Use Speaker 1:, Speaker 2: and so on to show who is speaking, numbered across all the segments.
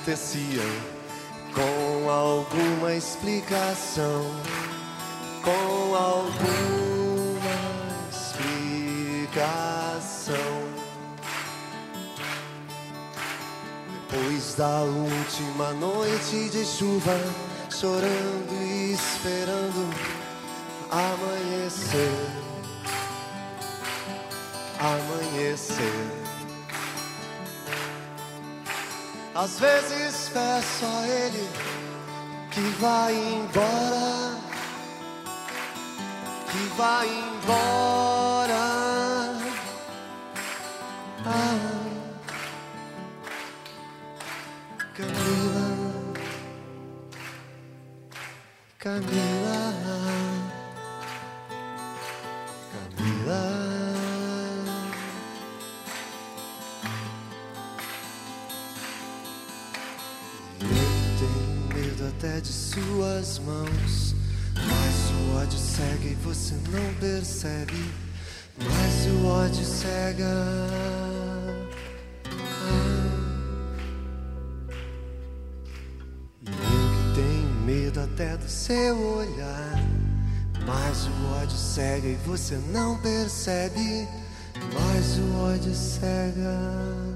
Speaker 1: Aconteciam com alguma explicação. Com alguma explicação. Depois da última noite de chuva, chorando e esperando amanhecer. Amanhecer. Às vezes peço a Ele que vá embora, que vá embora. Ah. Camila, Camila. Mas o ódio cega. E eu que tenho medo até do seu olhar. Mas o ódio cega e você não percebe. Mas o ódio cega.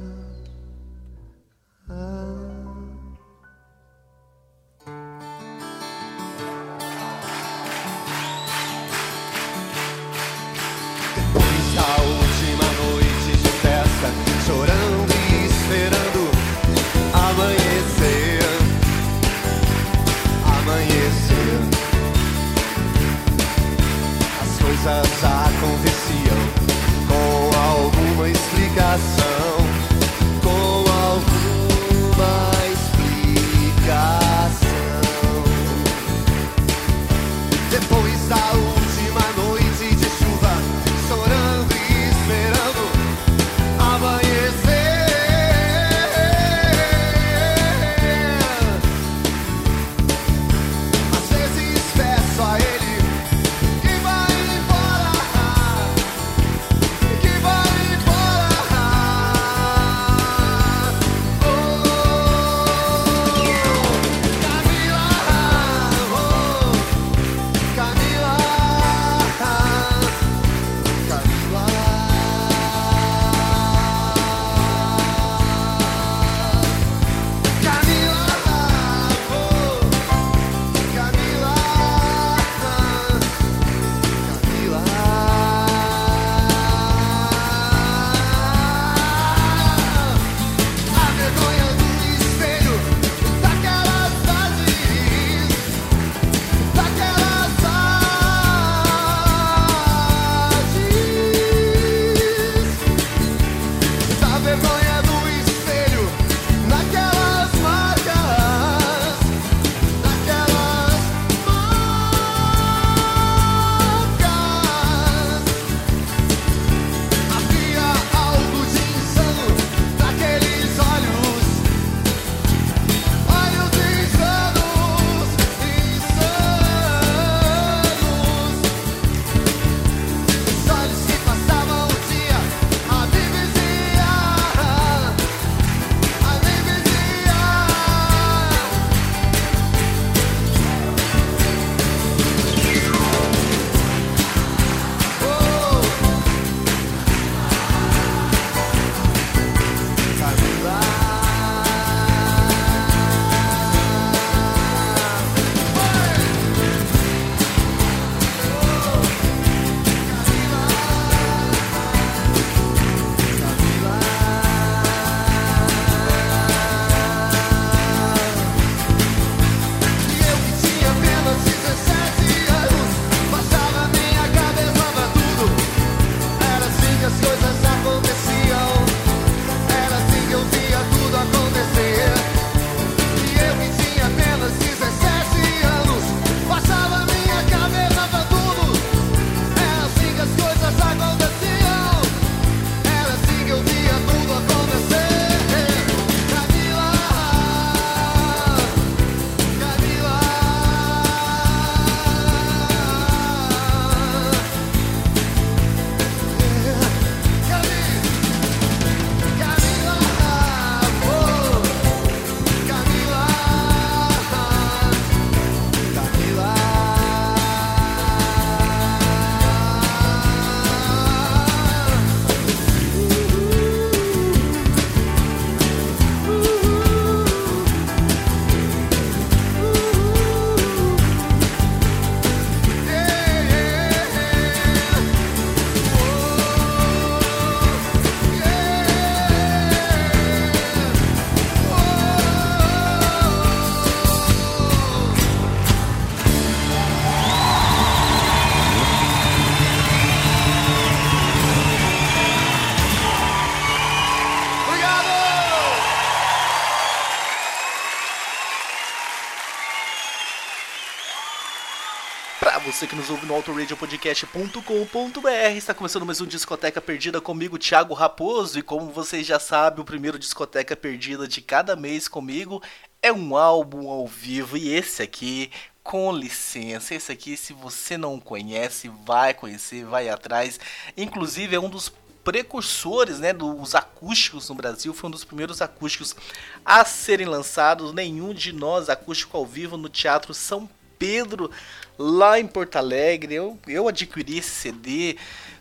Speaker 2: Você que nos ouve no autoradiopodcast.com.br. Está começando mais um Discoteca Perdida comigo, Thiago Raposo. E como vocês já sabem, o primeiro Discoteca Perdida de cada mês comigo é um álbum ao vivo. E esse aqui, com licença, esse aqui, se você não conhece, vai conhecer, vai atrás. Inclusive, é um dos precursores né, dos acústicos no Brasil, foi um dos primeiros acústicos a serem lançados. Nenhum de nós acústico ao vivo no Teatro São Pedro, lá em Porto Alegre. Eu, eu adquiri esse CD.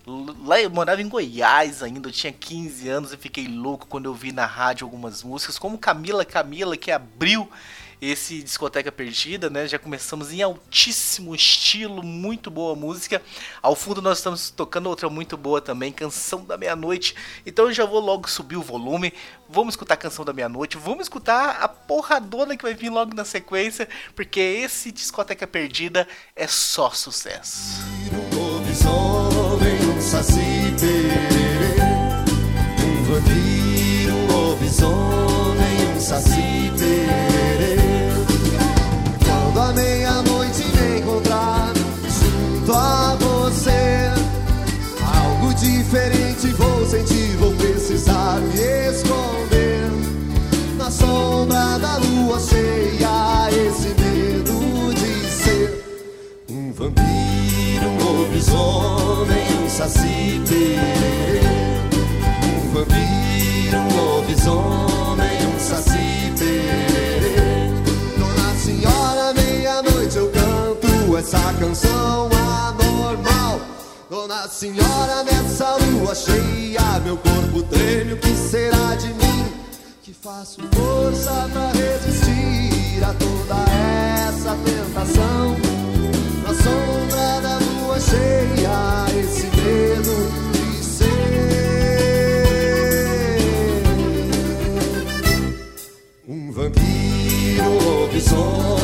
Speaker 2: Lá eu morava em Goiás ainda, eu tinha 15 anos e fiquei louco quando eu vi na rádio algumas músicas, como Camila Camila, que abriu esse Discoteca Perdida, né? Já começamos em altíssimo estilo, muito boa música. Ao fundo nós estamos tocando outra muito boa também, Canção da Meia-Noite. Então eu já vou logo subir o volume. Vamos escutar a Canção da Meia-Noite, vamos escutar a porradona que vai vir logo na sequência, porque esse Discoteca Perdida é só sucesso. Um
Speaker 1: Senhora, nessa lua cheia, meu corpo treme, o que será de mim? Que faço força pra resistir a toda essa tentação. Na sombra da lua cheia, esse medo de ser um vampiro, lobisomem,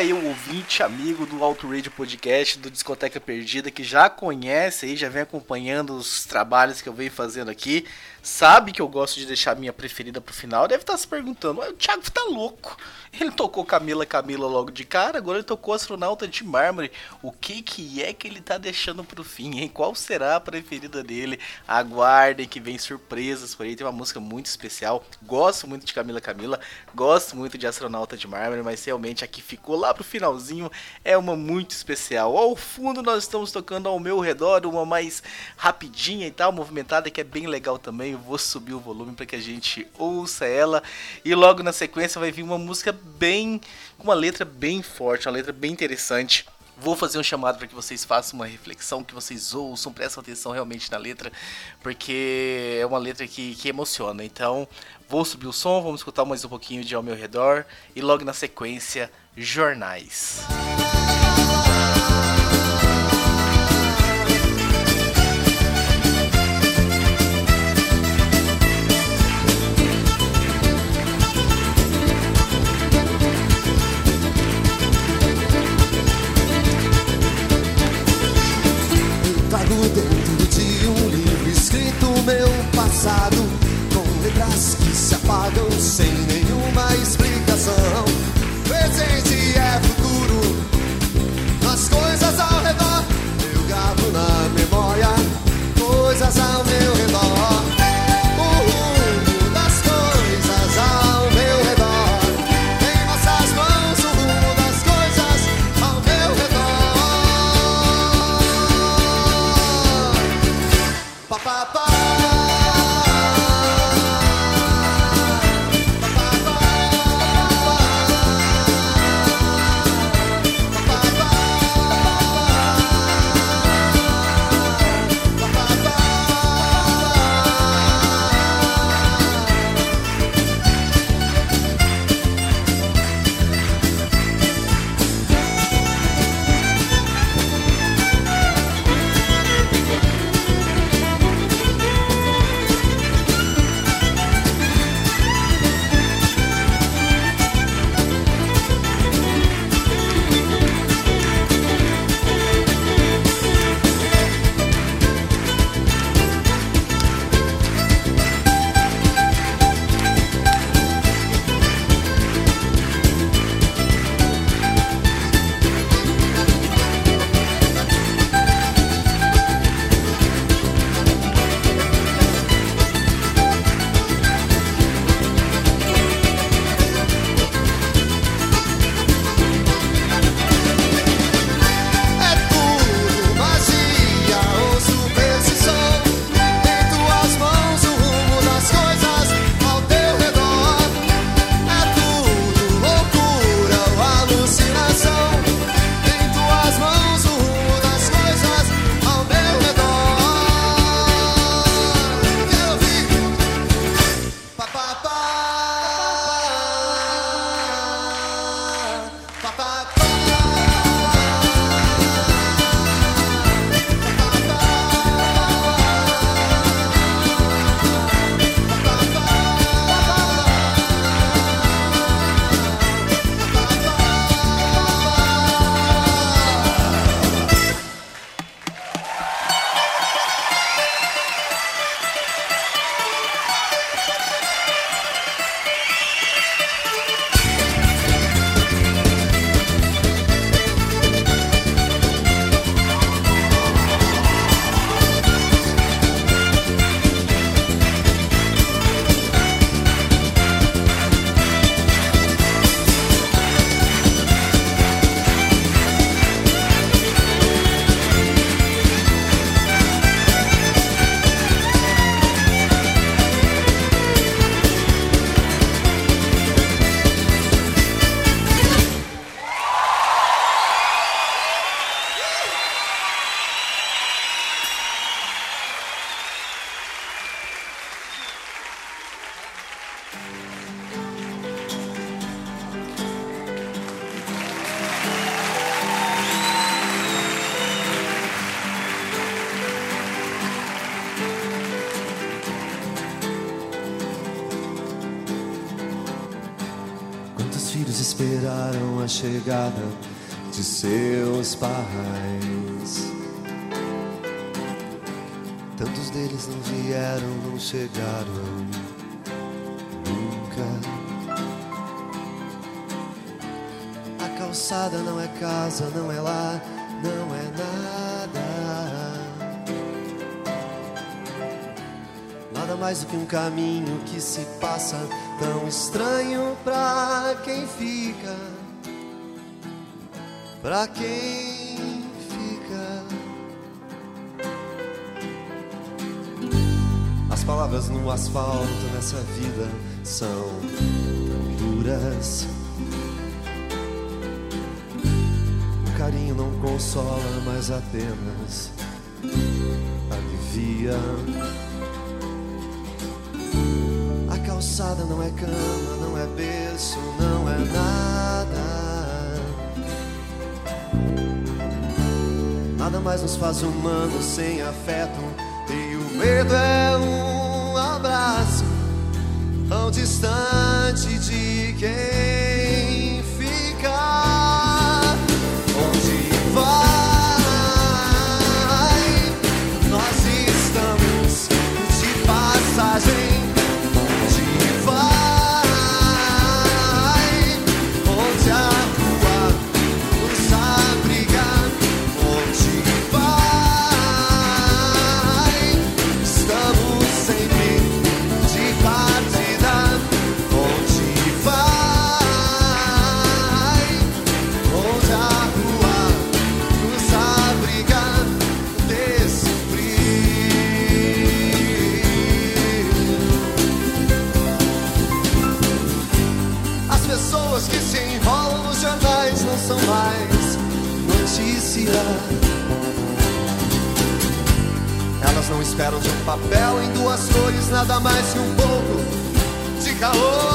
Speaker 2: Daí o ouvinte, amigo do Radio Podcast, do Discoteca Perdida, que já conhece aí, já vem acompanhando os trabalhos que eu venho fazendo aqui, sabe que eu gosto de deixar a minha preferida pro final, deve estar se perguntando, "Ué, o Thiago tá louco. Ele tocou Camila Camila logo de cara, agora ele tocou Astronauta de Mármore. O que que é que ele tá deixando pro fim, hein? Qual será a preferida dele? Aguardem que vem surpresas por aí, tem uma música muito especial. Gosto muito de Camila Camila, gosto muito de Astronauta de Mármore, mas realmente aqui ficou lá pro finalzinho, é uma muito especial. Ao fundo nós estamos tocando ao meu redor, uma mais rapidinha e tal, movimentada, que é bem legal também. Vou subir o volume para que a gente ouça ela. E logo na sequência vai vir uma música bem. com uma letra bem forte, uma letra bem interessante. Vou fazer um chamado para que vocês façam uma reflexão, que vocês ouçam, prestem atenção realmente na letra, porque é uma letra que, que emociona. Então, vou subir o som, vamos escutar mais um pouquinho de Ao Meu Redor e logo na sequência, Jornais.
Speaker 1: Eu esperaram a chegada de seus pais. Tantos deles não vieram, não chegaram nunca. A calçada não é casa, não é lá, não é nada. Nada mais do que um caminho que se passa tão estranho pra quem fica. Pra quem fica. As palavras no asfalto nessa vida são duras. O carinho não consola, mas apenas alivia. A calçada não é cama, não é berço, não é nada. Nada mais nos faz humanos sem afeto. E o medo é um abraço tão distante de quem De um papel em duas cores, nada mais que um pouco de calor.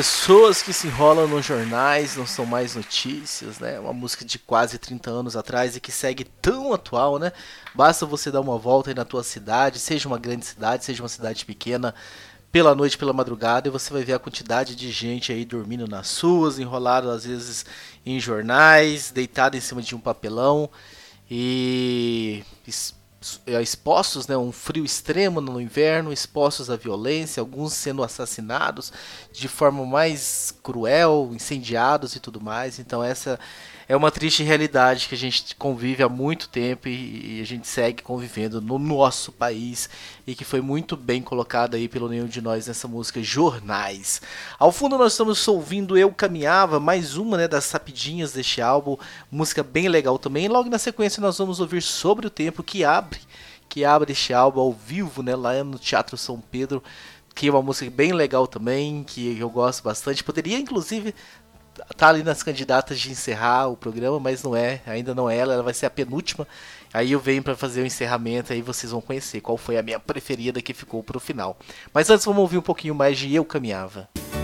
Speaker 2: Pessoas que se enrolam nos jornais não são mais notícias, né? Uma música de quase 30 anos atrás e que segue tão atual, né? Basta você dar uma volta aí na tua cidade, seja uma grande cidade, seja uma cidade pequena, pela noite, pela madrugada, e você vai ver a quantidade de gente aí dormindo nas ruas, enrolado às vezes em jornais, deitado em cima de um papelão e expostos, né, um frio extremo no inverno, expostos à violência, alguns sendo assassinados de forma mais cruel, incendiados e tudo mais. Então essa é uma triste realidade que a gente convive há muito tempo e, e, a gente segue convivendo no nosso país e que foi muito bem colocada aí pelo nenhum de nós nessa música Jornais. Ao fundo nós estamos ouvindo Eu Caminhava, mais uma né, das rapidinhas deste álbum, música bem legal também. logo na sequência nós vamos ouvir Sobre o Tempo que abre, que abre este álbum ao vivo, né, lá no Teatro São Pedro que é uma música bem legal também, que eu gosto bastante. Poderia, inclusive, tá ali nas candidatas de encerrar o programa, mas não é, ainda não é ela, ela vai ser a penúltima. Aí eu venho para fazer o encerramento, aí vocês vão conhecer qual foi a minha preferida que ficou pro final. Mas antes vamos ouvir um pouquinho mais de Eu Caminhava.
Speaker 1: as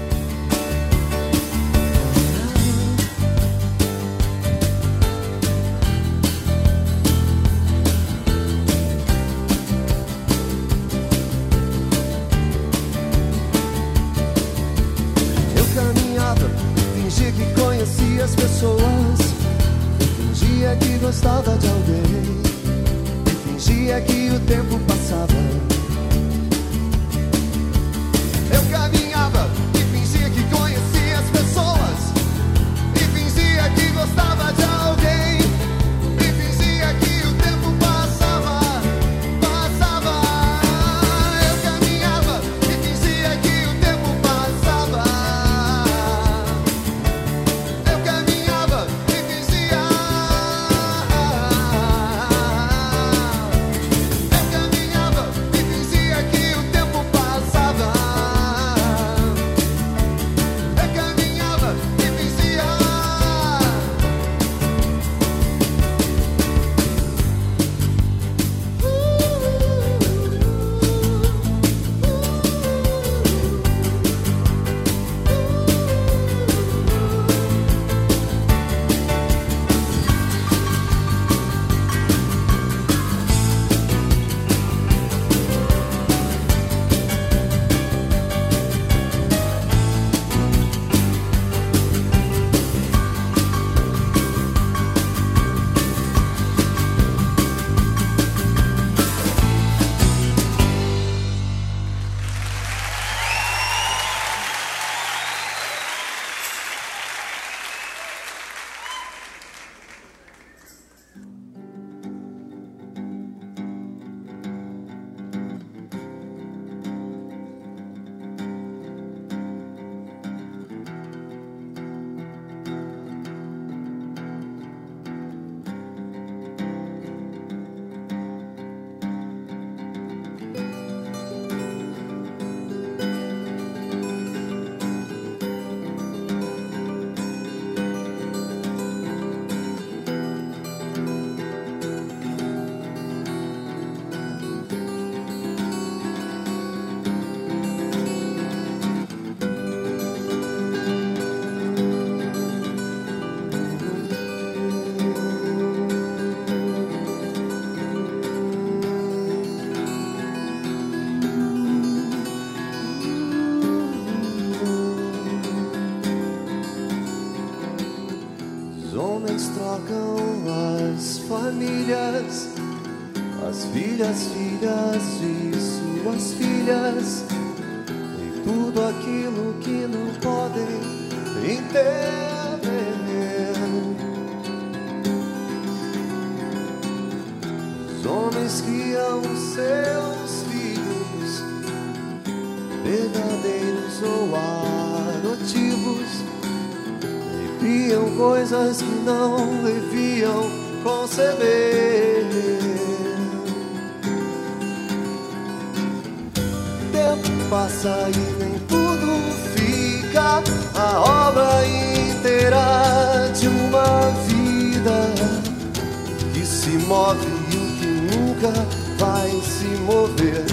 Speaker 1: se mover.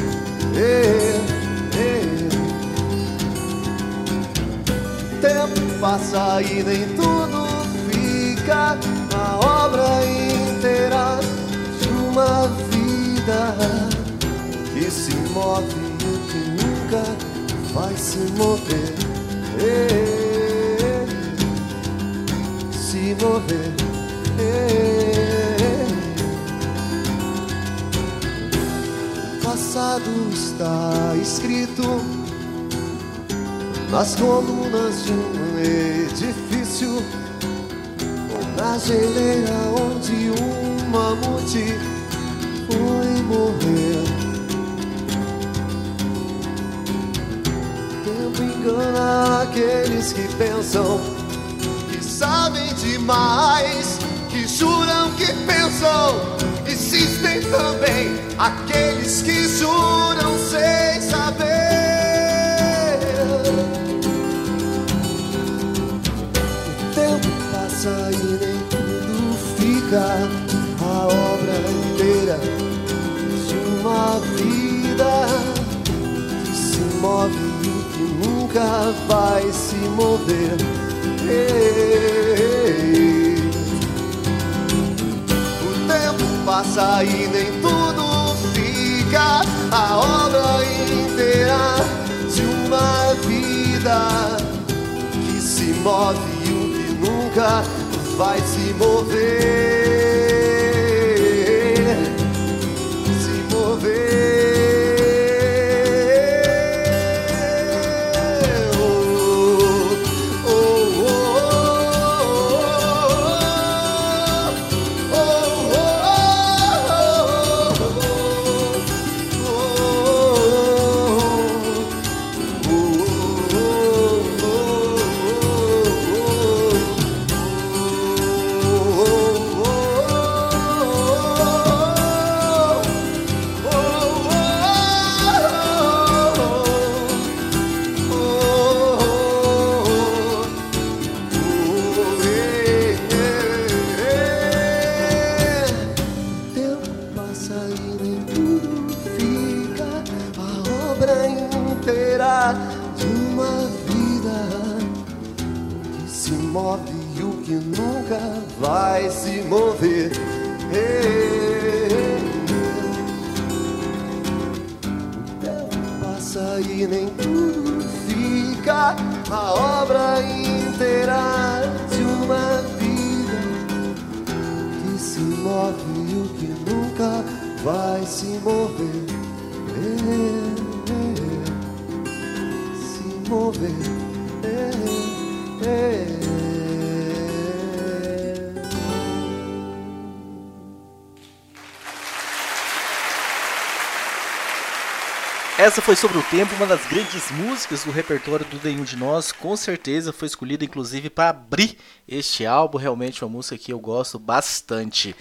Speaker 1: tempo passa e nem tudo fica a obra inteira de uma vida que se move e que nunca vai se mover. Eh, se mover. Eh. Passado está escrito nas colunas de um edifício, ou na geleira onde um mamute foi morrer. Tempo engana aqueles que pensam que sabem demais, que juram que pensam. Existem também aqueles que juram sem saber. O tempo passa e nem tudo fica. A obra inteira de uma vida que se move e que nunca vai se mover. Ei, O tempo passa e nem tudo A obra inteira de uma vida que se move e o que nunca vai se mover. Move e o que nunca vai se mover. O tempo passa e nem tudo fica a obra inteira de uma vida que se move e o que nunca vai se mover. Se mover.
Speaker 2: Essa foi sobre o tempo, uma das grandes músicas do repertório do Nenhum de Nós, com certeza foi escolhida inclusive para abrir este álbum, realmente uma música que eu gosto bastante.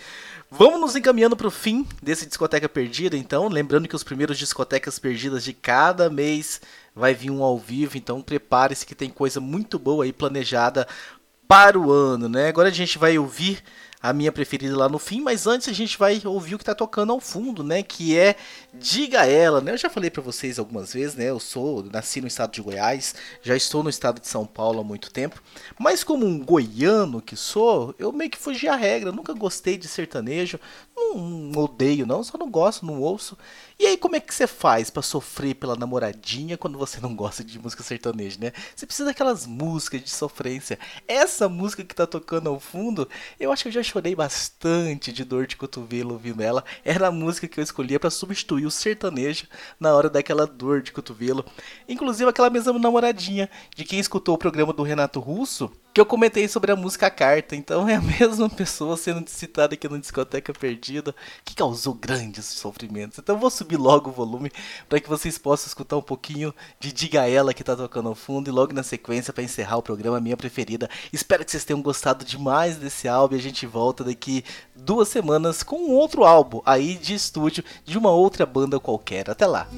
Speaker 2: Vamos nos encaminhando para o fim desse Discoteca Perdida, então, lembrando que os primeiros Discotecas Perdidas de cada mês vai vir um ao vivo, então prepare-se que tem coisa muito boa aí planejada para o ano, né? Agora a gente vai ouvir a minha preferida lá no fim, mas antes a gente vai ouvir o que tá tocando ao fundo, né? Que é Diga Ela, né? Eu já falei para vocês algumas vezes, né? Eu sou, nasci no estado de Goiás, já estou no estado de São Paulo há muito tempo, mas como um goiano que sou, eu meio que fugi a regra, nunca gostei de sertanejo, não, não odeio não, só não gosto, não ouço. E aí como é que você faz para sofrer pela namoradinha quando você não gosta de música sertaneja, né? Você precisa daquelas músicas de sofrência. Essa música que tá tocando ao fundo, eu acho que eu já chorei bastante de dor de cotovelo ouvindo ela. Era a música que eu escolhia para substituir o sertanejo na hora daquela dor de cotovelo. Inclusive aquela mesma namoradinha de quem escutou o programa do Renato Russo, que eu comentei sobre a música Carta. Então é a mesma pessoa sendo citada aqui no Discoteca Perdida que causou grandes sofrimentos. Então eu vou subir logo o volume para que vocês possam escutar um pouquinho de Diga Ela que tá tocando ao fundo e logo na sequência para encerrar o programa, minha preferida. Espero que vocês tenham gostado demais desse álbum e a gente volta daqui duas semanas com um outro álbum aí de estúdio de uma outra banda qualquer. Até lá!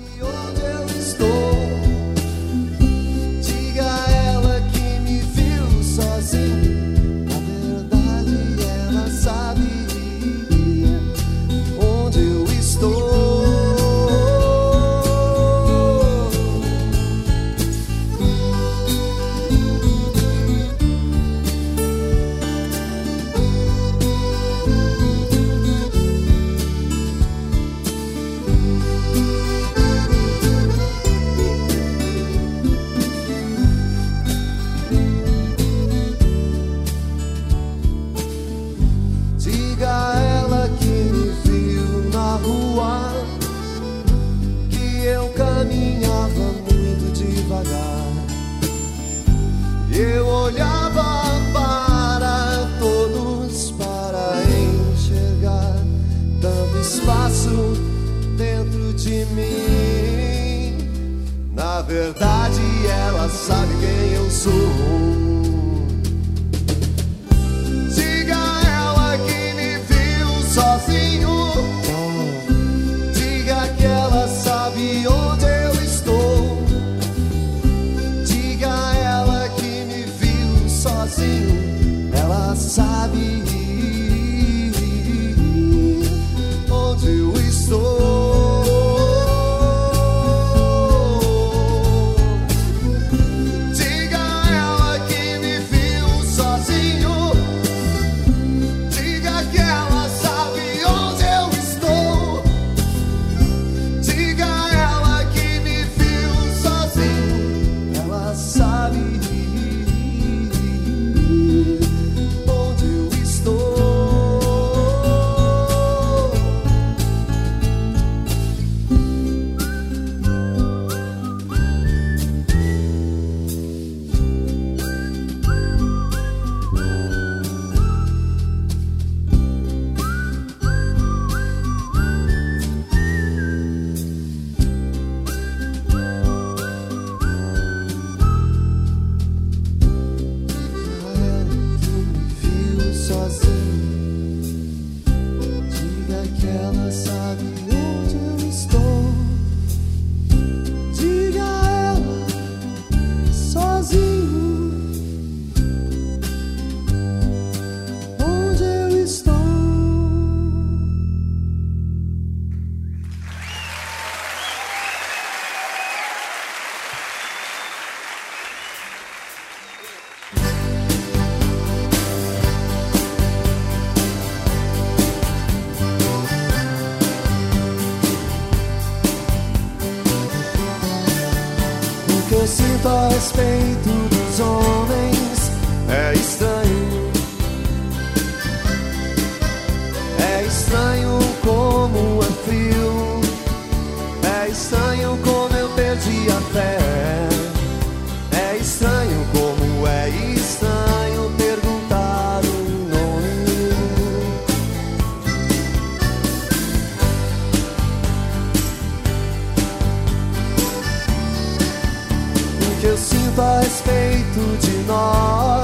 Speaker 1: quanto a respeito dos homens é estranho. É estranho como é frio.
Speaker 3: small